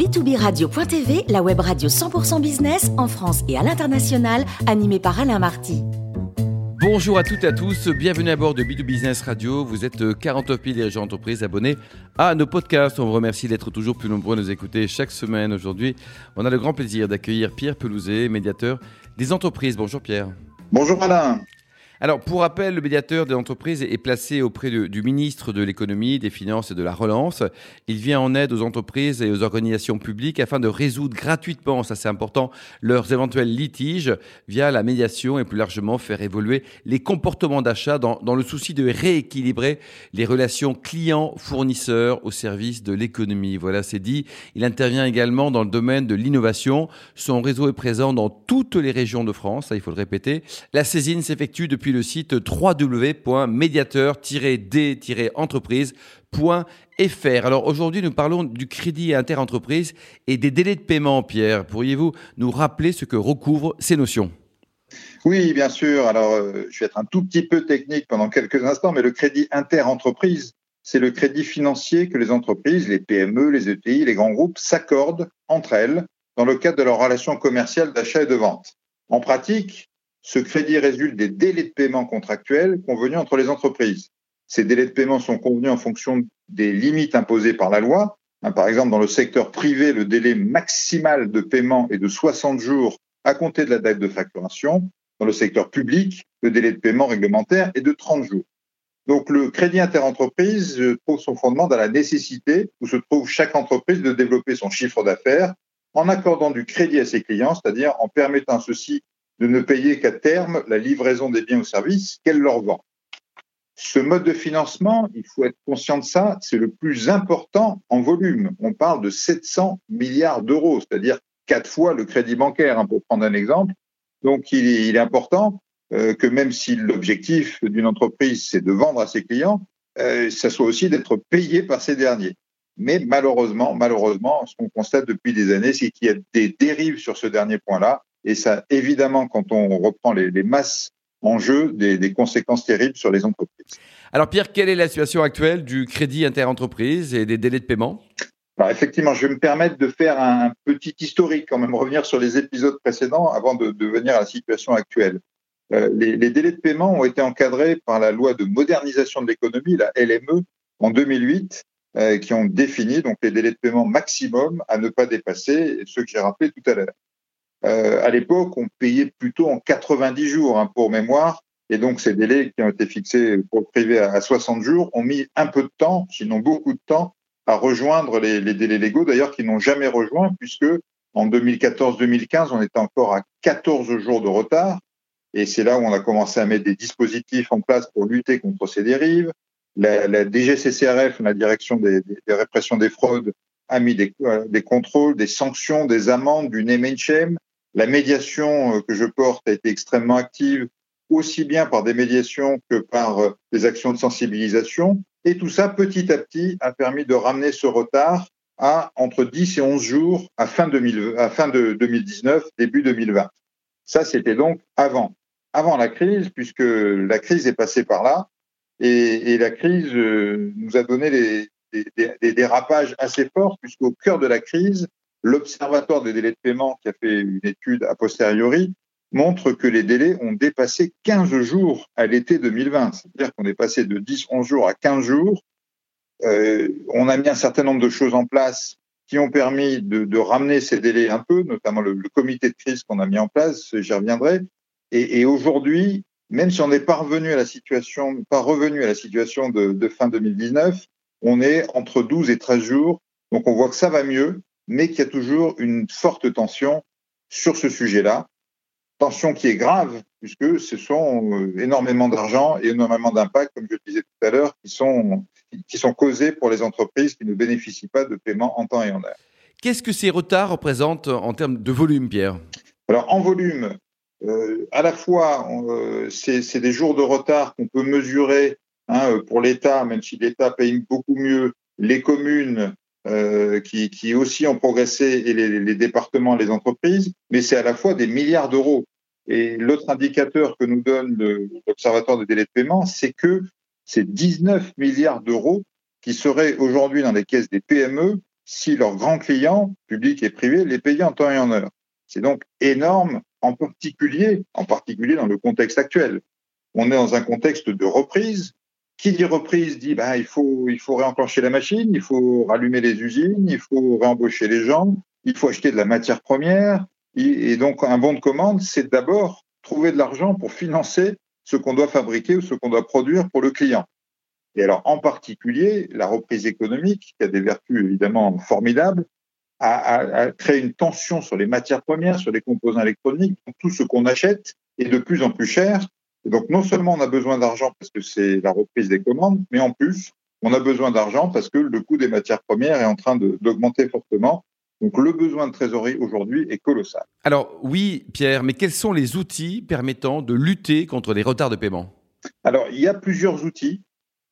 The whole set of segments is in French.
B2B Radio.tv, la web radio 100% business en France et à l'international, animée par Alain Marty. Bonjour à toutes et à tous, bienvenue à bord de B2 Business Radio. Vous êtes 49 000 dirigeants d'entreprise abonnés à nos podcasts. On vous remercie d'être toujours plus nombreux à nous écouter chaque semaine. Aujourd'hui, on a le grand plaisir d'accueillir Pierre Pelouzet, médiateur des entreprises. Bonjour Pierre. Bonjour Alain. Alors, pour rappel, le médiateur des entreprises est placé auprès du ministre de l'économie, des finances et de la relance. Il vient en aide aux entreprises et aux organisations publiques afin de résoudre gratuitement, ça c'est important, leurs éventuels litiges via la médiation et plus largement faire évoluer les comportements d'achat dans, dans le souci de rééquilibrer les relations clients-fournisseurs au service de l'économie. Voilà, c'est dit. Il intervient également dans le domaine de l'innovation. Son réseau est présent dans toutes les régions de France, ça il faut le répéter. La saisine s'effectue depuis le site www.médiateur-d-entreprise.fr. Alors aujourd'hui, nous parlons du crédit interentreprise et des délais de paiement, Pierre. Pourriez-vous nous rappeler ce que recouvrent ces notions? Oui, bien sûr. Alors, euh, je vais être un tout petit peu technique pendant quelques instants, mais le crédit interentreprise, c'est le crédit financier que les entreprises, les PME, les ETI, les grands groupes s'accordent entre elles dans le cadre de leurs relations commerciales d'achat et de vente. En pratique, ce crédit résulte des délais de paiement contractuels convenus entre les entreprises. Ces délais de paiement sont convenus en fonction des limites imposées par la loi. Hein, par exemple, dans le secteur privé, le délai maximal de paiement est de 60 jours à compter de la date de facturation. Dans le secteur public, le délai de paiement réglementaire est de 30 jours. Donc le crédit interentreprise trouve son fondement dans la nécessité où se trouve chaque entreprise de développer son chiffre d'affaires en accordant du crédit à ses clients, c'est-à-dire en permettant ceci de ne payer qu'à terme la livraison des biens ou services qu'elle leur vend. Ce mode de financement, il faut être conscient de ça, c'est le plus important en volume. On parle de 700 milliards d'euros, c'est-à-dire quatre fois le crédit bancaire, hein, pour prendre un exemple. Donc, il est, important euh, que même si l'objectif d'une entreprise, c'est de vendre à ses clients, euh, ça soit aussi d'être payé par ces derniers. Mais malheureusement, malheureusement, ce qu'on constate depuis des années, c'est qu'il y a des dérives sur ce dernier point-là et ça, évidemment, quand on reprend les, masses en jeu, des, conséquences terribles sur les entreprises. Alors Pierre, quelle est la situation actuelle du crédit interentreprise et des délais de paiement? Alors, Effectivement, je vais me permettre de faire un petit historique, quand même revenir sur les épisodes précédents avant de, venir à la situation actuelle. Euh, les, délais de paiement ont été encadrés par la loi de modernisation de l'économie, la LME, en 2008, euh, qui ont défini donc les délais de paiement maximum à ne pas dépasser, ceux que j'ai rappelés tout à l'heure. Euh, à l'époque, on payait plutôt en 90 jours hein, pour mémoire. Et donc, ces délais qui ont été fixés pour le privé à 60 jours ont mis un peu de temps, sinon beaucoup de temps, à rejoindre les, délais légaux, d'ailleurs, qui n'ont jamais rejoint, puisque en 2014-2015, on était encore à 14 jours de retard. Et c'est là où on a commencé à mettre des dispositifs en place pour lutter contre ces dérives. La, DGCCRF, la Direction des répressions des fraudes, a mis des, euh, des, contrôles, des sanctions, des amendes, du name and shame. La médiation euh, que je porte a été extrêmement active, aussi bien par des médiations que par euh, des actions de sensibilisation. Et tout ça, petit à petit, a permis de ramener ce retard à entre 10 et 11 jours à fin, 2000, à fin de 2019, début 2020. Ça, c'était donc avant, avant la crise, puisque la crise est passée par là. Et, et la crise euh, nous a donné des, des, des dérapages assez forts, puisqu'au cœur de la crise, L'Observatoire des délais de paiement, qui a fait une étude a posteriori, montre que les délais ont dépassé 15 jours à l'été 2020. C'est-à-dire qu'on est passé de 10, 11 jours à 15 jours. Euh, on a mis un certain nombre de choses en place qui ont permis de, ramener ces délais un peu, notamment le, comité de crise qu'on a mis en place, j'y reviendrai. Et, aujourd'hui, même si on n'est pas revenu à la situation, pas revenu à la situation de fin 2019, on est entre 12 et 13 jours. Donc on voit que ça va mieux mais qu'il y a toujours une forte tension sur ce sujet-là. Tension qui est grave, puisque ce sont euh, énormément d'argent et énormément d'impacts, comme je le disais tout à l'heure, qui sont, qui sont causés pour les entreprises qui ne bénéficient pas de paiement en temps et en heure. Qu'est-ce que ces retards représentent en termes de volume, Pierre? Alors, en volume, euh, à la fois, euh, c'est des jours de retard qu'on peut mesurer hein, pour l'État, même si l'État paye beaucoup mieux, les communes euh, qui, aussi ont progressé, et les, les départements, les entreprises, mais c'est à la fois des milliards d'euros. Et l'autre indicateur que nous donne l'Observatoire des délais de paiement, c'est que c'est 19 milliards d'euros qui seraient aujourd'hui dans les caisses des PME si leurs grands clients, publics et privés, les payaient en temps et en heure. C'est donc énorme, en particulier, en particulier dans le contexte actuel. On est dans un contexte de reprise. Qui dit reprise dit bah, il faut réenclencher la machine, il faut rallumer les usines, il faut réembaucher les gens, il faut acheter de la matière première. Et donc un bon de commande, c'est d'abord trouver de l'argent pour financer ce qu'on doit fabriquer ou ce qu'on doit produire pour le client. Et alors, en particulier, la reprise économique, qui a des vertus évidemment formidables, a, créé une tension sur les matières premières, sur les composants électroniques. tout ce qu'on achète est de plus en plus cher. Et donc, non seulement on a besoin d'argent parce que c'est la reprise des commandes, mais en plus, on a besoin d'argent parce que le coût des matières premières est en train d'augmenter fortement. Donc le besoin de trésorerie aujourd'hui est colossal. Alors oui, Pierre, mais quels sont les outils permettant de lutter contre les retards de paiement? Alors il y a plusieurs outils.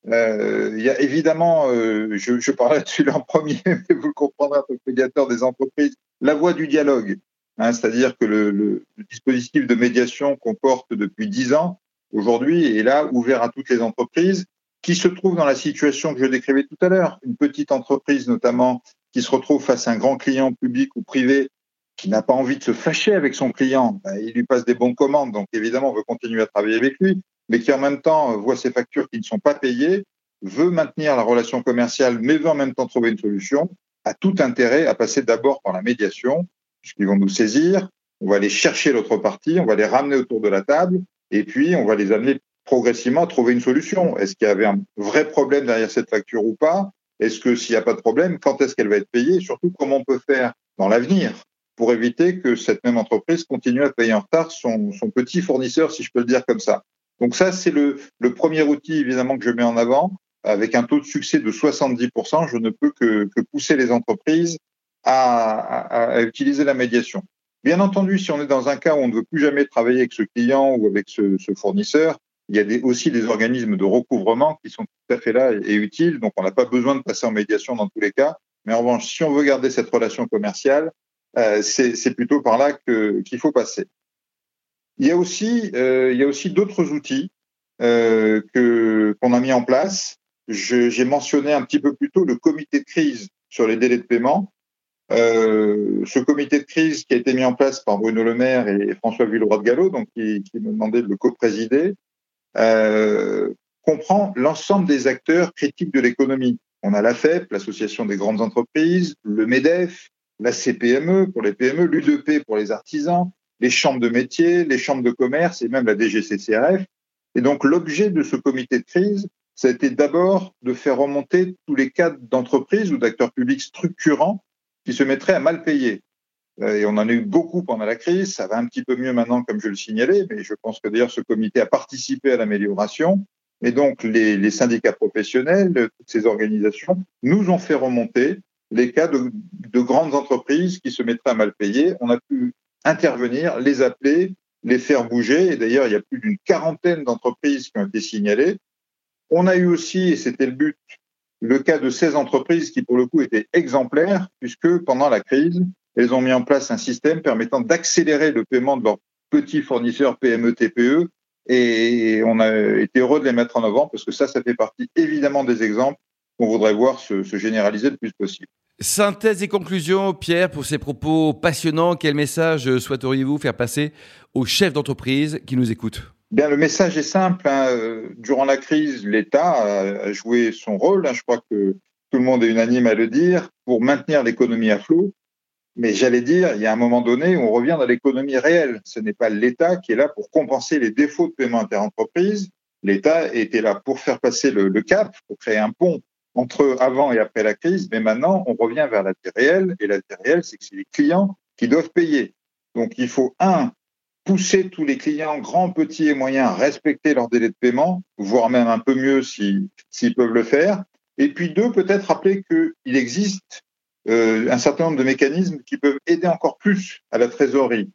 Euh, il y a évidemment, euh, je, je parlerai dessus en premier, mais vous le comprendrez que médiateur des entreprises, la voie du dialogue. Hein, C'est-à-dire que le, dispositif de médiation qu'on porte depuis dix ans, aujourd'hui, est là, ouvert à toutes les entreprises qui se trouvent dans la situation que je décrivais tout à l'heure. Une petite entreprise, notamment, qui se retrouve face à un grand client public ou privé qui n'a pas envie de se fâcher avec son client, ben, il lui passe des bons commandes, donc évidemment on veut continuer à travailler avec lui, mais qui en même temps voit ses factures qui ne sont pas payées, veut maintenir la relation commerciale, mais veut en même temps trouver une solution, a tout intérêt à passer d'abord par la médiation, puisqu'ils vont nous saisir, on va aller chercher l'autre partie, on va les ramener autour de la table, et puis on va les amener progressivement à trouver une solution. Est-ce qu'il y avait un vrai problème derrière cette facture ou pas? Est-ce que s'il n'y a pas de problème, quand est-ce qu'elle va être payée? Et surtout comment on peut faire dans l'avenir pour éviter que cette même entreprise continue à payer en retard son, petit fournisseur, si je peux le dire comme ça? Donc ça, c'est le, premier outil évidemment que je mets en avant. Avec un taux de succès de 70%, je ne peux que, pousser les entreprises à, utiliser la médiation. Bien entendu, si on est dans un cas où on ne veut plus jamais travailler avec ce client ou avec ce fournisseur, il y a aussi des organismes de recouvrement qui sont tout à fait là et, utiles. Donc, on n'a pas besoin de passer en médiation dans tous les cas. Mais en revanche, si on veut garder cette relation commerciale, euh, c'est plutôt par là qu'il faut passer. Il y a aussi, euh, d'autres outils euh, que qu'on a mis en place. J'ai mentionné un petit peu plus tôt le comité de crise sur les délais de paiement. Euh, ce comité de crise qui a été mis en place par Bruno Le Maire et François Villeroy de Gallo, donc qui, qui me demandait de le co-présider, euh, comprend l'ensemble des acteurs critiques de l'économie. On a la FEP, l'Association des grandes entreprises, le MEDEF, la CPME pour les PME, l'UDP pour les artisans, les chambres de métiers, les chambres de commerce et même la DGCCRF. Et donc l'objet de ce comité de crise, ça a été d'abord de faire remonter tous les cas d'entreprises ou d'acteurs publics structurants qui se mettraient à mal payer. Euh, et on en a eu beaucoup pendant la crise. Ça va un petit peu mieux maintenant, comme je le signalais, mais je pense que d'ailleurs ce comité a participé à l'amélioration. Et donc les, syndicats professionnels, toutes ces organisations, nous ont fait remonter les cas de, grandes entreprises qui se mettraient à mal payer. On a pu intervenir, les appeler, les faire bouger. Et d'ailleurs, il y a plus d'une quarantaine d'entreprises qui ont été signalées. On a eu aussi, et c'était le but, le cas de 16 entreprises qui, pour le coup, étaient exemplaires, puisque pendant la crise, elles ont mis en place un système permettant d'accélérer le paiement de leurs petits fournisseurs PME, TPE. Et on a été heureux de les mettre en avant parce que ça, ça fait partie évidemment des exemples qu'on voudrait voir se, généraliser le plus possible. Synthèse et conclusion, Pierre, pour ces propos passionnants, quel message souhaiteriez-vous faire passer aux chefs d'entreprise qui nous écoutent? Bien, le message est simple. Hein. Durant la crise, l'État a joué son rôle. Hein. Je crois que tout le monde est unanime à le dire pour maintenir l'économie à flot. Mais j'allais dire, il y a un moment donné où on revient dans l'économie réelle. Ce n'est pas l'État qui est là pour compenser les défauts de paiement interentreprise. L'État était là pour faire passer le, cap, pour créer un pont entre avant et après la crise. Mais maintenant, on revient vers la vie réelle. Et la vie réelle, c'est que c'est les clients qui doivent payer. Donc, il faut, un, pousser tous les clients, grands, petits et moyens, à respecter leur délai de paiement, voire même un peu mieux s'ils peuvent le faire. Et puis, deux, peut-être rappeler qu'il existe euh, un certain nombre de mécanismes qui peuvent aider encore plus à la trésorerie.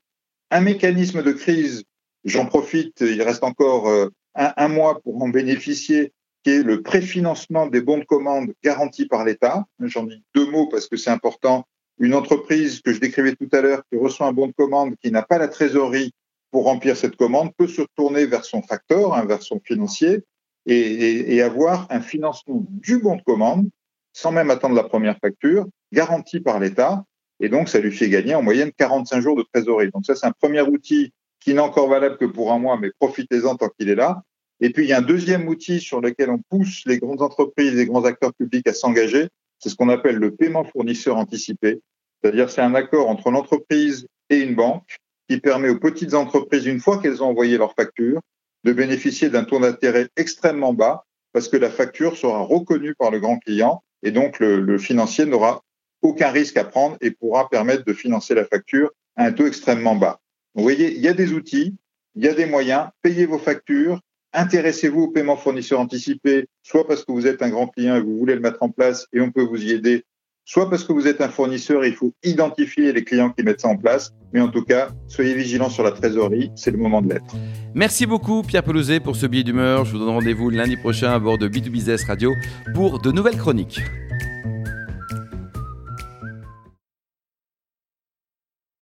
Un mécanisme de crise, j'en profite, il reste encore euh, un, mois pour en bénéficier, qui est le préfinancement des bons de commande garantis par l'État. J'en dis deux mots parce que c'est important. Une entreprise que je décrivais tout à l'heure qui reçoit un bon de commande, qui n'a pas la trésorerie pour remplir cette commande, peut se tourner vers son facteur, hein, vers son financier, et, et avoir un financement du bon de commande sans même attendre la première facture, garantie par l'État. Et donc, ça lui fait gagner en moyenne 45 jours de trésorerie. Donc ça, c'est un premier outil qui n'est encore valable que pour un mois, mais profitez-en tant qu'il est là. Et puis, il y a un deuxième outil sur lequel on pousse les grandes entreprises, les grands acteurs publics à s'engager. C'est ce qu'on appelle le paiement fournisseur anticipé. C'est-à-dire, c'est un accord entre l'entreprise et une banque qui permet aux petites entreprises, une fois qu'elles ont envoyé leur facture, de bénéficier d'un taux d'intérêt extrêmement bas parce que la facture sera reconnue par le grand client et donc le, financier n'aura aucun risque à prendre et pourra permettre de financer la facture à un taux extrêmement bas. Vous voyez, il y a des outils, il y a des moyens, payez vos factures, intéressez-vous au paiement fournisseur anticipé, soit parce que vous êtes un grand client et vous voulez le mettre en place et on peut vous y aider, soit parce que vous êtes un fournisseur il faut identifier les clients qui mettent ça en place. Mais en tout cas, soyez vigilants sur la trésorerie, c'est le moment de l'être. Merci beaucoup Pierre Pelouzet pour ce billet d'humeur. Je vous donne rendez-vous lundi prochain à bord de B2Business Radio pour de nouvelles chroniques.